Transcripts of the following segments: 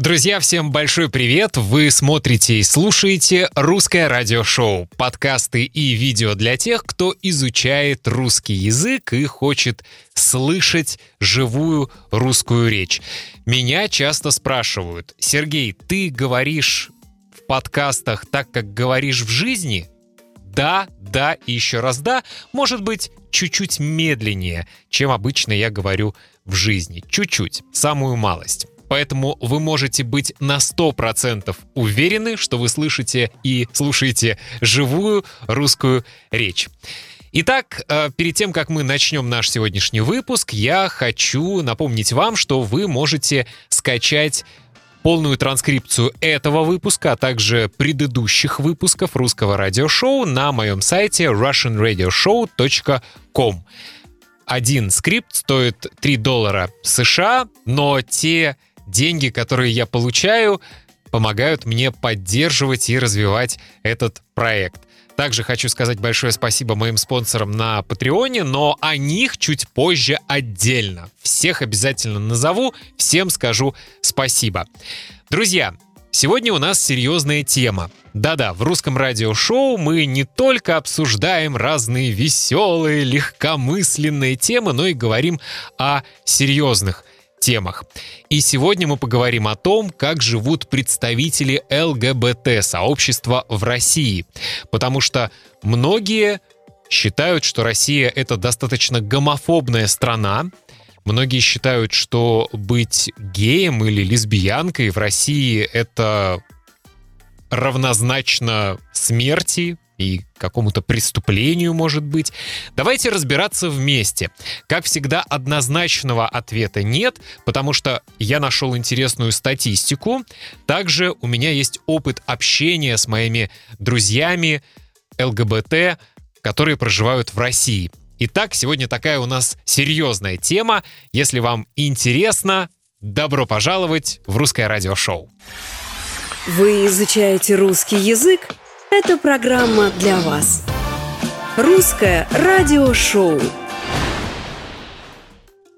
Друзья, всем большой привет! Вы смотрите и слушаете «Русское радиошоу» — подкасты и видео для тех, кто изучает русский язык и хочет слышать живую русскую речь. Меня часто спрашивают, Сергей, ты говоришь в подкастах так, как говоришь в жизни? Да, да и еще раз да, может быть, чуть-чуть медленнее, чем обычно я говорю в жизни. Чуть-чуть, самую малость. Поэтому вы можете быть на 100% уверены, что вы слышите и слушаете живую русскую речь. Итак, э, перед тем, как мы начнем наш сегодняшний выпуск, я хочу напомнить вам, что вы можете скачать полную транскрипцию этого выпуска, а также предыдущих выпусков русского радиошоу на моем сайте russianradioshow.com. Один скрипт стоит 3 доллара США, но те деньги, которые я получаю, помогают мне поддерживать и развивать этот проект. Также хочу сказать большое спасибо моим спонсорам на Патреоне, но о них чуть позже отдельно. Всех обязательно назову, всем скажу спасибо. Друзья, сегодня у нас серьезная тема. Да-да, в русском радиошоу мы не только обсуждаем разные веселые, легкомысленные темы, но и говорим о серьезных темах. И сегодня мы поговорим о том, как живут представители ЛГБТ-сообщества в России. Потому что многие считают, что Россия — это достаточно гомофобная страна, Многие считают, что быть геем или лесбиянкой в России — это равнозначно смерти, и какому-то преступлению, может быть. Давайте разбираться вместе. Как всегда, однозначного ответа нет, потому что я нашел интересную статистику. Также у меня есть опыт общения с моими друзьями ЛГБТ, которые проживают в России. Итак, сегодня такая у нас серьезная тема. Если вам интересно, добро пожаловать в русское радиошоу. Вы изучаете русский язык? Эта программа для вас. Русское радиошоу.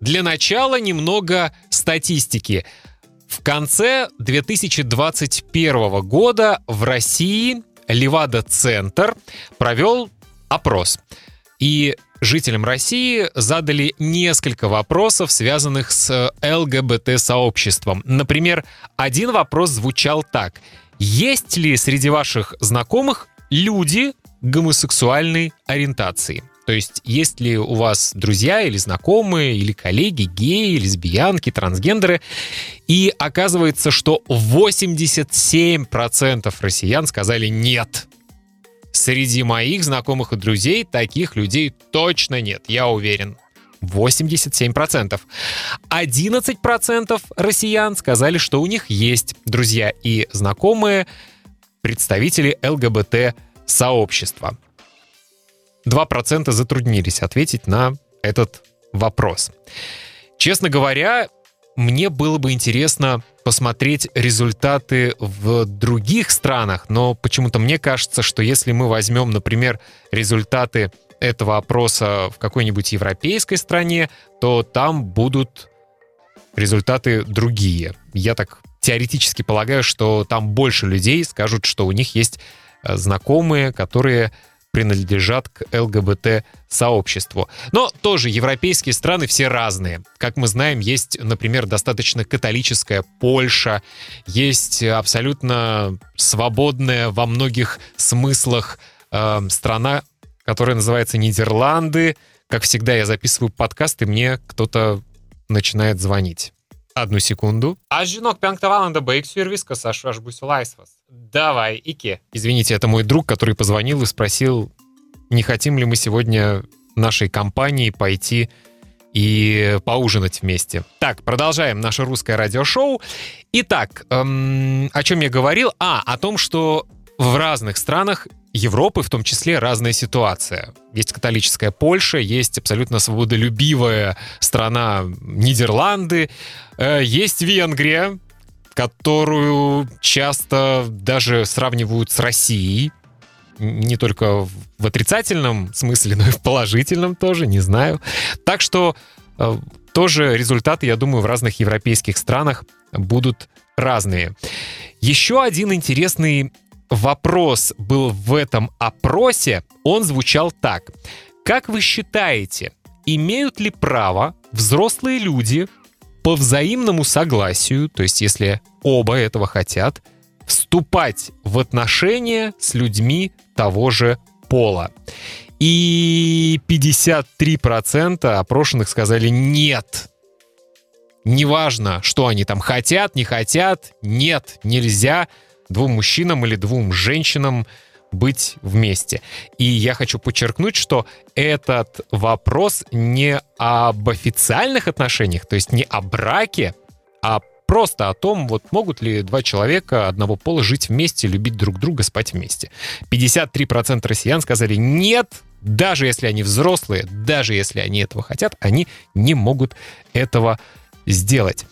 Для начала немного статистики. В конце 2021 года в России Левада-центр провел опрос. И жителям России задали несколько вопросов, связанных с ЛГБТ-сообществом. Например, один вопрос звучал так. Есть ли среди ваших знакомых люди гомосексуальной ориентации? То есть, есть ли у вас друзья или знакомые, или коллеги, геи, лесбиянки, трансгендеры? И оказывается, что 87% россиян сказали «нет». Среди моих знакомых и друзей таких людей точно нет, я уверен. 87%. 11% россиян сказали, что у них есть друзья и знакомые представители ЛГБТ-сообщества. 2% затруднились ответить на этот вопрос. Честно говоря, мне было бы интересно посмотреть результаты в других странах, но почему-то мне кажется, что если мы возьмем, например, результаты этого опроса в какой-нибудь европейской стране, то там будут результаты другие. Я так теоретически полагаю, что там больше людей скажут, что у них есть э, знакомые, которые принадлежат к ЛГБТ-сообществу. Но тоже европейские страны все разные. Как мы знаем, есть, например, достаточно католическая Польша, есть абсолютно свободная во многих смыслах э, страна, которая называется Нидерланды. Как всегда, я записываю подкаст, и мне кто-то начинает звонить. Одну секунду. А жінок п'янкта валанда бейксю вискас, аж аж бусь лайсвас. Давай, Ике. Извините, это мой друг, который позвонил и спросил, не хотим ли мы сегодня нашей компании пойти и поужинать вместе. Так, продолжаем наше русское радиошоу. Итак, эм, о чем я говорил? А, о том, что в разных странах Европы в том числе разная ситуация. Есть католическая Польша, есть абсолютно свободолюбивая страна Нидерланды, э, есть Венгрия, которую часто даже сравнивают с Россией. Не только в отрицательном смысле, но и в положительном тоже, не знаю. Так что э, тоже результаты, я думаю, в разных европейских странах будут разные. Еще один интересный вопрос был в этом опросе. Он звучал так. Как вы считаете, имеют ли право взрослые люди по взаимному согласию, то есть если оба этого хотят, вступать в отношения с людьми того же пола? И 53% опрошенных сказали нет. Неважно, что они там хотят, не хотят, нет, нельзя двум мужчинам или двум женщинам быть вместе. И я хочу подчеркнуть, что этот вопрос не об официальных отношениях, то есть не о браке, а просто о том, вот могут ли два человека одного пола жить вместе, любить друг друга, спать вместе. 53% россиян сказали нет, даже если они взрослые, даже если они этого хотят, они не могут этого сделать.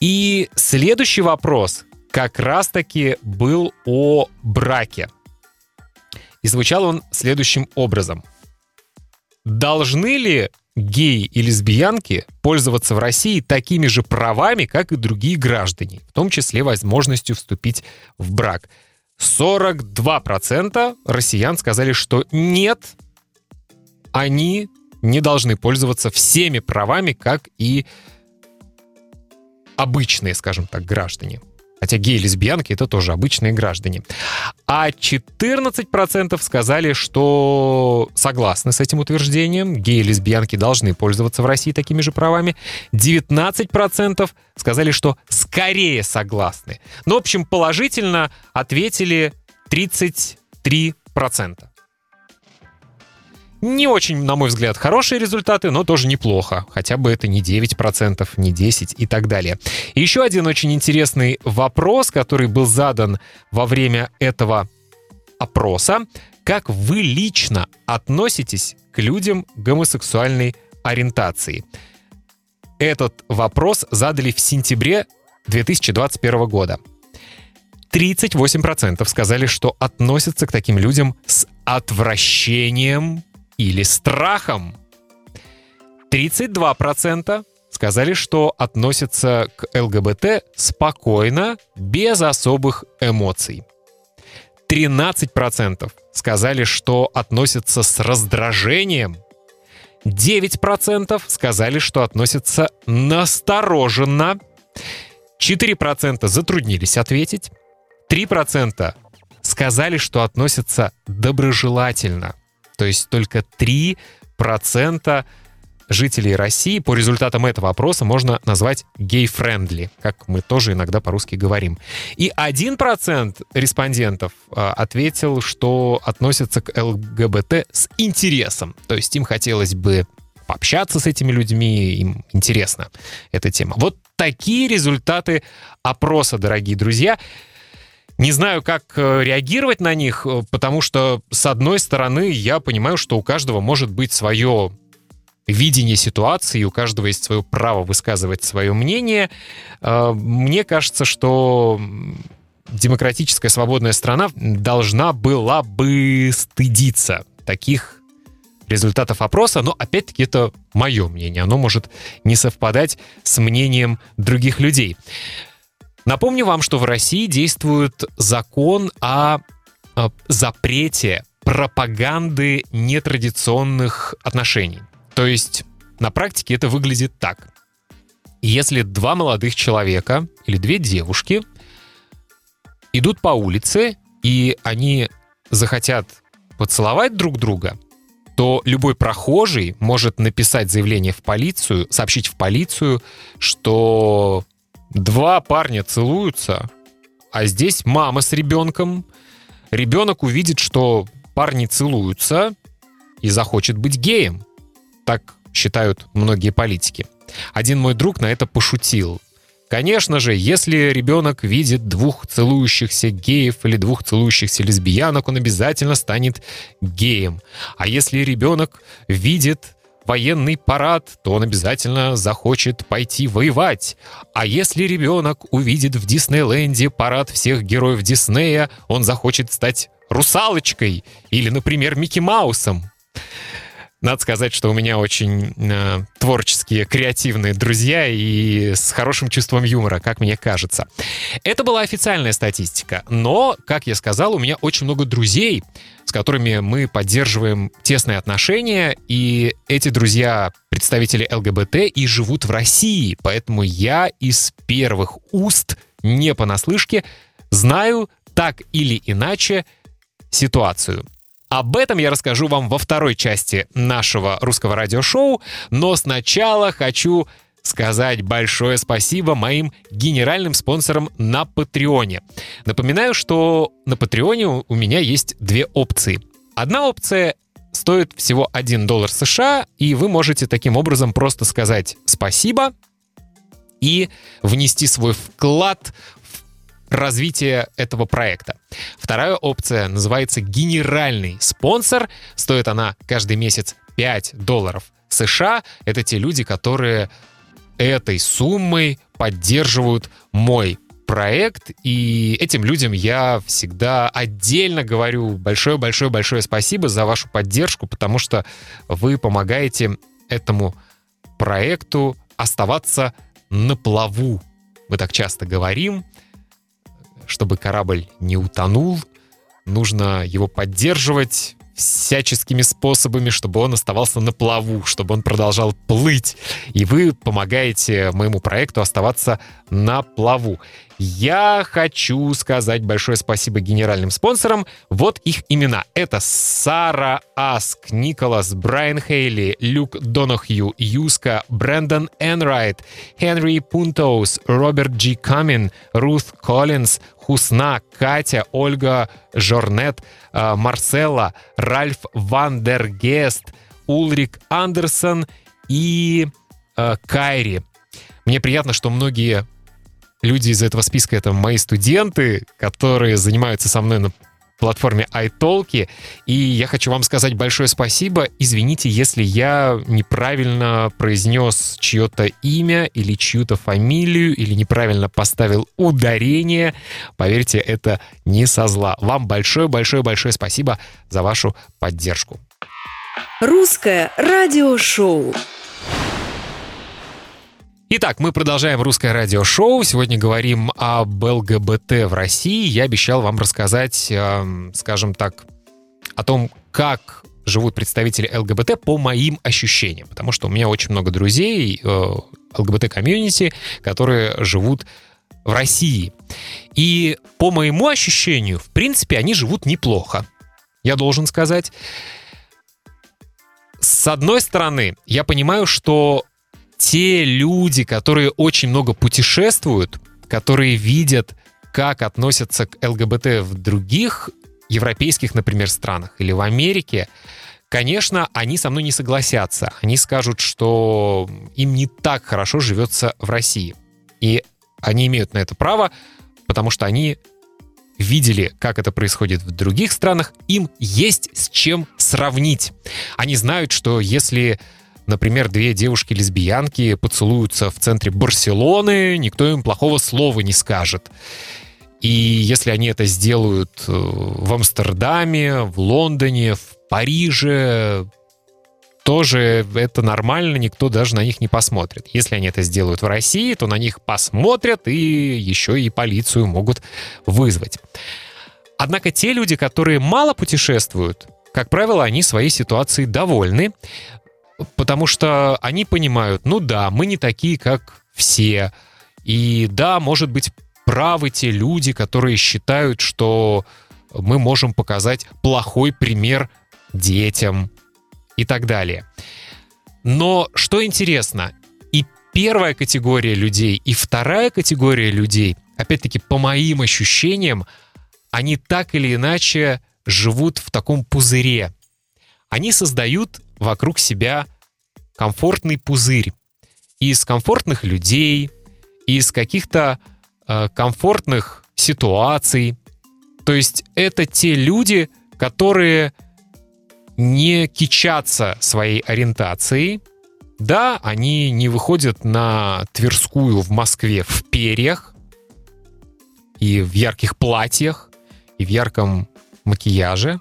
И следующий вопрос как раз-таки был о браке. И звучал он следующим образом. Должны ли геи и лесбиянки пользоваться в России такими же правами, как и другие граждане, в том числе возможностью вступить в брак? 42% россиян сказали, что нет, они не должны пользоваться всеми правами, как и обычные, скажем так, граждане. Хотя геи и лесбиянки — это тоже обычные граждане. А 14% сказали, что согласны с этим утверждением. Геи и лесбиянки должны пользоваться в России такими же правами. 19% сказали, что скорее согласны. Ну, в общем, положительно ответили 33%. Не очень, на мой взгляд, хорошие результаты, но тоже неплохо. Хотя бы это не 9%, не 10% и так далее. И еще один очень интересный вопрос, который был задан во время этого опроса. Как вы лично относитесь к людям гомосексуальной ориентации? Этот вопрос задали в сентябре 2021 года. 38% сказали, что относятся к таким людям с отвращением или страхом. 32% сказали, что относятся к ЛГБТ спокойно, без особых эмоций. 13% сказали, что относятся с раздражением. 9% сказали, что относятся настороженно. 4% затруднились ответить. 3% сказали, что относятся доброжелательно. То есть только 3% жителей России по результатам этого опроса можно назвать gay-friendly, как мы тоже иногда по-русски говорим. И 1% респондентов а, ответил, что относятся к ЛГБТ с интересом. То есть им хотелось бы пообщаться с этими людьми, им интересна эта тема. Вот такие результаты опроса, дорогие друзья. Не знаю, как э, реагировать на них, э, потому что, с одной стороны, я понимаю, что у каждого может быть свое видение ситуации, у каждого есть свое право высказывать свое мнение. Э, мне кажется, что демократическая свободная страна должна была бы стыдиться таких результатов опроса, но опять-таки это мое мнение, оно может не совпадать с мнением других людей. Напомню вам, что в России действует закон о, запрете пропаганды нетрадиционных отношений. То есть на практике это выглядит так. Если два молодых человека или две девушки идут по улице, и они захотят поцеловать друг друга, то любой прохожий может написать заявление в полицию, сообщить в полицию, что Два парня целуются, а здесь мама с ребенком. Ребенок увидит, что парни целуются и захочет быть геем. Так считают многие политики. Один мой друг на это пошутил. Конечно же, если ребенок видит двух целующихся геев или двух целующихся лесбиянок, он обязательно станет геем. А если ребенок видит военный парад, то он обязательно захочет пойти воевать. А если ребенок увидит в Диснейленде парад всех героев Диснея, он захочет стать русалочкой или, например, Микки Маусом. Надо сказать, что у меня очень э, творческие, креативные друзья и с хорошим чувством юмора, как мне кажется. Это была официальная статистика, но, как я сказал, у меня очень много друзей, с которыми мы поддерживаем тесные отношения, и эти друзья представители ЛГБТ и живут в России, поэтому я из первых уст, не понаслышке, знаю так или иначе ситуацию. Об этом я расскажу вам во второй части нашего русского радиошоу, но сначала хочу сказать большое спасибо моим генеральным спонсорам на Патреоне. Напоминаю, что на Патреоне у меня есть две опции. Одна опция стоит всего 1 доллар США, и вы можете таким образом просто сказать спасибо и внести свой вклад развития этого проекта. Вторая опция называется генеральный спонсор. Стоит она каждый месяц 5 долларов США. Это те люди, которые этой суммой поддерживают мой проект, и этим людям я всегда отдельно говорю большое-большое-большое спасибо за вашу поддержку, потому что вы помогаете этому проекту оставаться на плаву. Мы так часто говорим, чтобы корабль не утонул, нужно его поддерживать всяческими способами, чтобы он оставался на плаву, чтобы он продолжал плыть. И вы помогаете моему проекту оставаться на плаву. Я хочу сказать большое спасибо генеральным спонсорам. Вот их имена. Это Сара Аск, Николас, Брайан Хейли, Люк Донахью, Юска, Брэндон Энрайт, Хенри Пунтоус, Роберт Джи Камин, Рут Коллинз, Хусна, Катя, Ольга Жорнет, э, Марселла, Ральф Вандергест, Улрик Андерсон и э, Кайри. Мне приятно, что многие люди из этого списка — это мои студенты, которые занимаются со мной на платформе iTalki. И я хочу вам сказать большое спасибо. Извините, если я неправильно произнес чье-то имя или чью-то фамилию, или неправильно поставил ударение. Поверьте, это не со зла. Вам большое-большое-большое спасибо за вашу поддержку. Русское радиошоу. Итак, мы продолжаем русское радиошоу. Сегодня говорим об ЛГБТ в России. Я обещал вам рассказать, э, скажем так, о том, как живут представители ЛГБТ по моим ощущениям. Потому что у меня очень много друзей э, ЛГБТ-комьюнити, которые живут в России. И по моему ощущению, в принципе, они живут неплохо. Я должен сказать. С одной стороны, я понимаю, что те люди, которые очень много путешествуют, которые видят, как относятся к ЛГБТ в других европейских, например, странах или в Америке, конечно, они со мной не согласятся. Они скажут, что им не так хорошо живется в России. И они имеют на это право, потому что они видели, как это происходит в других странах, им есть с чем сравнить. Они знают, что если например, две девушки-лесбиянки поцелуются в центре Барселоны, никто им плохого слова не скажет. И если они это сделают э, в Амстердаме, в Лондоне, в Париже, тоже это нормально, никто даже на них не посмотрит. Если они это сделают в России, то на них посмотрят и еще и полицию могут вызвать. Однако те люди, которые мало путешествуют, как правило, они своей ситуацией довольны, потому что они понимают, ну да, мы не такие, как все. И да, может быть, правы те люди, которые считают, что мы можем показать плохой пример детям и так далее. Но что интересно, и первая категория людей, и вторая категория людей, опять-таки, по моим ощущениям, они так или иначе живут в таком пузыре. Они создают вокруг себя комфортный пузырь из комфортных людей, из каких-то э, комфортных ситуаций. То есть это те люди, которые не кичатся своей ориентацией. Да, они не выходят на Тверскую в Москве в перьях и в ярких платьях, и в ярком макияже.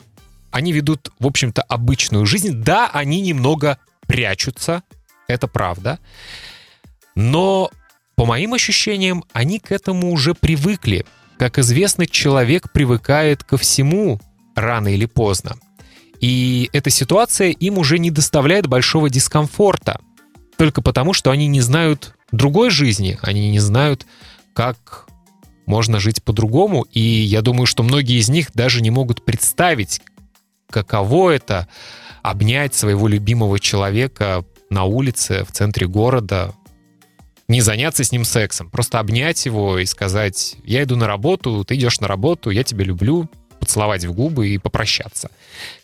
Они ведут, в общем-то, обычную жизнь. Да, они немного прячутся, это правда. Но, по моим ощущениям, они к этому уже привыкли. Как известно, человек привыкает ко всему рано или поздно. И эта ситуация им уже не доставляет большого дискомфорта. Только потому, что они не знают другой жизни, они не знают, как можно жить по-другому. И я думаю, что многие из них даже не могут представить, каково это обнять своего любимого человека на улице, в центре города, не заняться с ним сексом, просто обнять его и сказать, я иду на работу, ты идешь на работу, я тебя люблю, поцеловать в губы и попрощаться.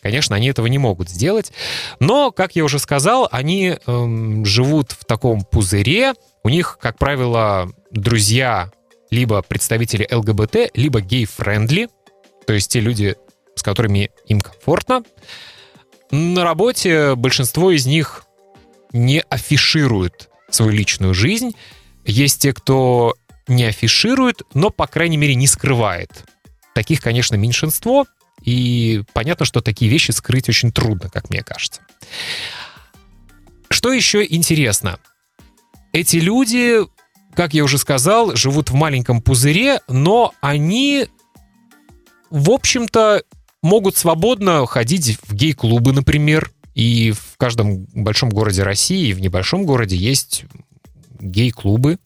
Конечно, они этого не могут сделать, но, как я уже сказал, они эм, живут в таком пузыре, у них, как правило, друзья либо представители ЛГБТ, либо gay-friendly, то есть те люди, с которыми им комфортно. На работе большинство из них не афишируют свою личную жизнь. Есть те, кто не афиширует, но, по крайней мере, не скрывает. Таких, конечно, меньшинство, и понятно, что такие вещи скрыть очень трудно, как мне кажется. Что еще интересно? Эти люди, как я уже сказал, живут в маленьком пузыре, но они, в общем-то, могут свободно ходить в гей-клубы, например, и в каждом большом городе России, и в небольшом городе есть гей-клубы.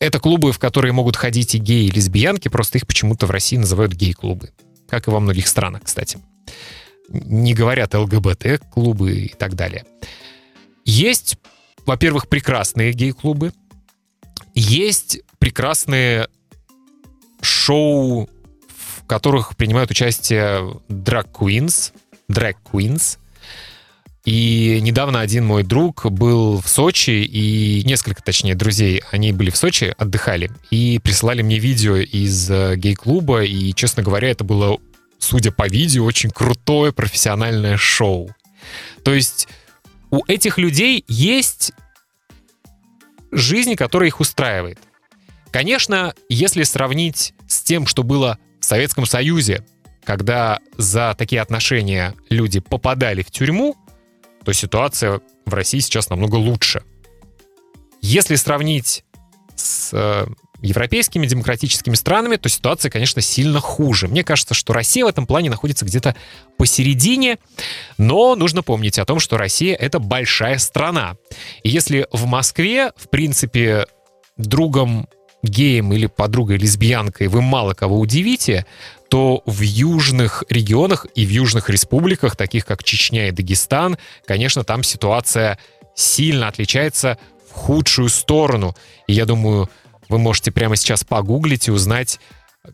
Это клубы, в которые могут ходить и геи, и лесбиянки, просто их почему-то в России называют гей-клубы. Как и во многих странах, кстати. Не говорят ЛГБТ-клубы и так далее. Есть, во-первых, прекрасные гей-клубы. Есть прекрасные шоу, которых принимают участие драг-квинс, драг-квинс. И недавно один мой друг был в Сочи, и несколько, точнее, друзей, они были в Сочи, отдыхали, и присылали мне видео из э, гей-клуба, и, честно говоря, это было, судя по видео, очень крутое профессиональное шоу. То есть у этих людей есть жизнь, которая их устраивает. Конечно, если сравнить с тем, что было Советском Союзе, когда за такие отношения люди попадали в тюрьму, то ситуация в России сейчас намного лучше. Если сравнить с э, европейскими демократическими странами, то ситуация, конечно, сильно хуже. Мне кажется, что Россия в этом плане находится где-то посередине, но нужно помнить о том, что Россия — это большая страна. И если в Москве, в принципе, другом геем или подругой лесбиянкой вы мало кого удивите, то в южных регионах и в южных республиках, таких как Чечня и Дагестан, конечно, там ситуация сильно отличается в худшую сторону. И я думаю, вы можете прямо сейчас погуглить и узнать,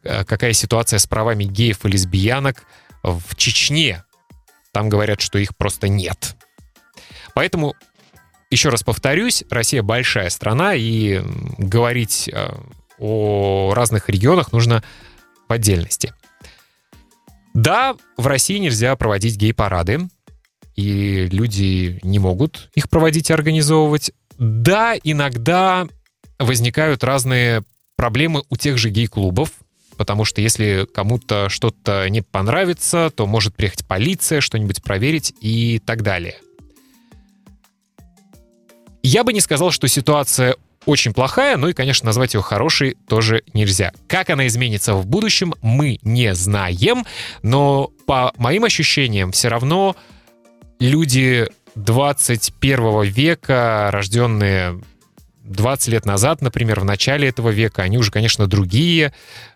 э, какая ситуация с правами геев и лесбиянок в Чечне. Там говорят, что их просто нет. Поэтому, еще раз повторюсь, Россия большая страна, и говорить э, о разных регионах нужно в отдельности. Да, в России нельзя проводить гей-парады, и люди не могут их проводить и организовывать. Да, иногда возникают разные проблемы у тех же гей-клубов, потому что если кому-то что-то не понравится, то может приехать полиция, что-нибудь проверить и так далее. Я бы не сказал, что ситуация очень плохая, ну и, конечно, назвать ее хорошей тоже нельзя. Как она изменится в будущем, мы не знаем, но по моим ощущениям все равно люди 21 века, рожденные 20 лет назад, например, в начале этого века, они уже, конечно, другие,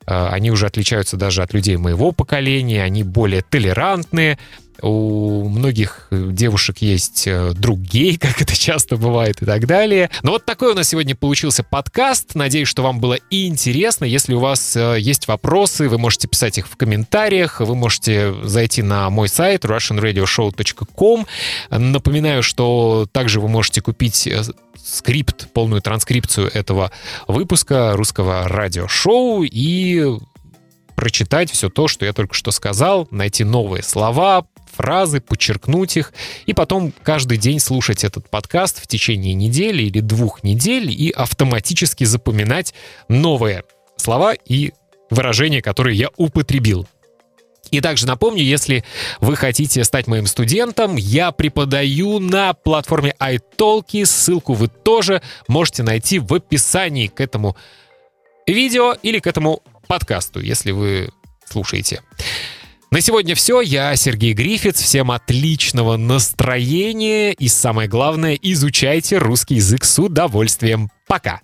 э, они уже отличаются даже от людей моего поколения, они более толерантные, у многих девушек есть э, друг гей, как это часто бывает и так далее. Но вот такой у нас сегодня получился подкаст. Надеюсь, что вам было интересно. Если у вас э, есть вопросы, вы можете писать их в комментариях, вы можете зайти на мой сайт russianradioshow.com. Напоминаю, что также вы можете купить э, скрипт, полную транскрипцию этого выпуска русского радиошоу и прочитать все то, что я только что сказал, найти новые слова, фразы, подчеркнуть их, и потом каждый день слушать этот подкаст в течение недели или двух недель и автоматически запоминать новые слова и выражения, которые я употребил. И также напомню, если вы хотите стать моим студентом, я преподаю на платформе iTalki. Ссылку вы тоже можете найти в описании к этому видео или к этому подкасту, если вы слушаете. На сегодня все. Я Сергей Грифиц. Всем отличного настроения и самое главное, изучайте русский язык с удовольствием. Пока!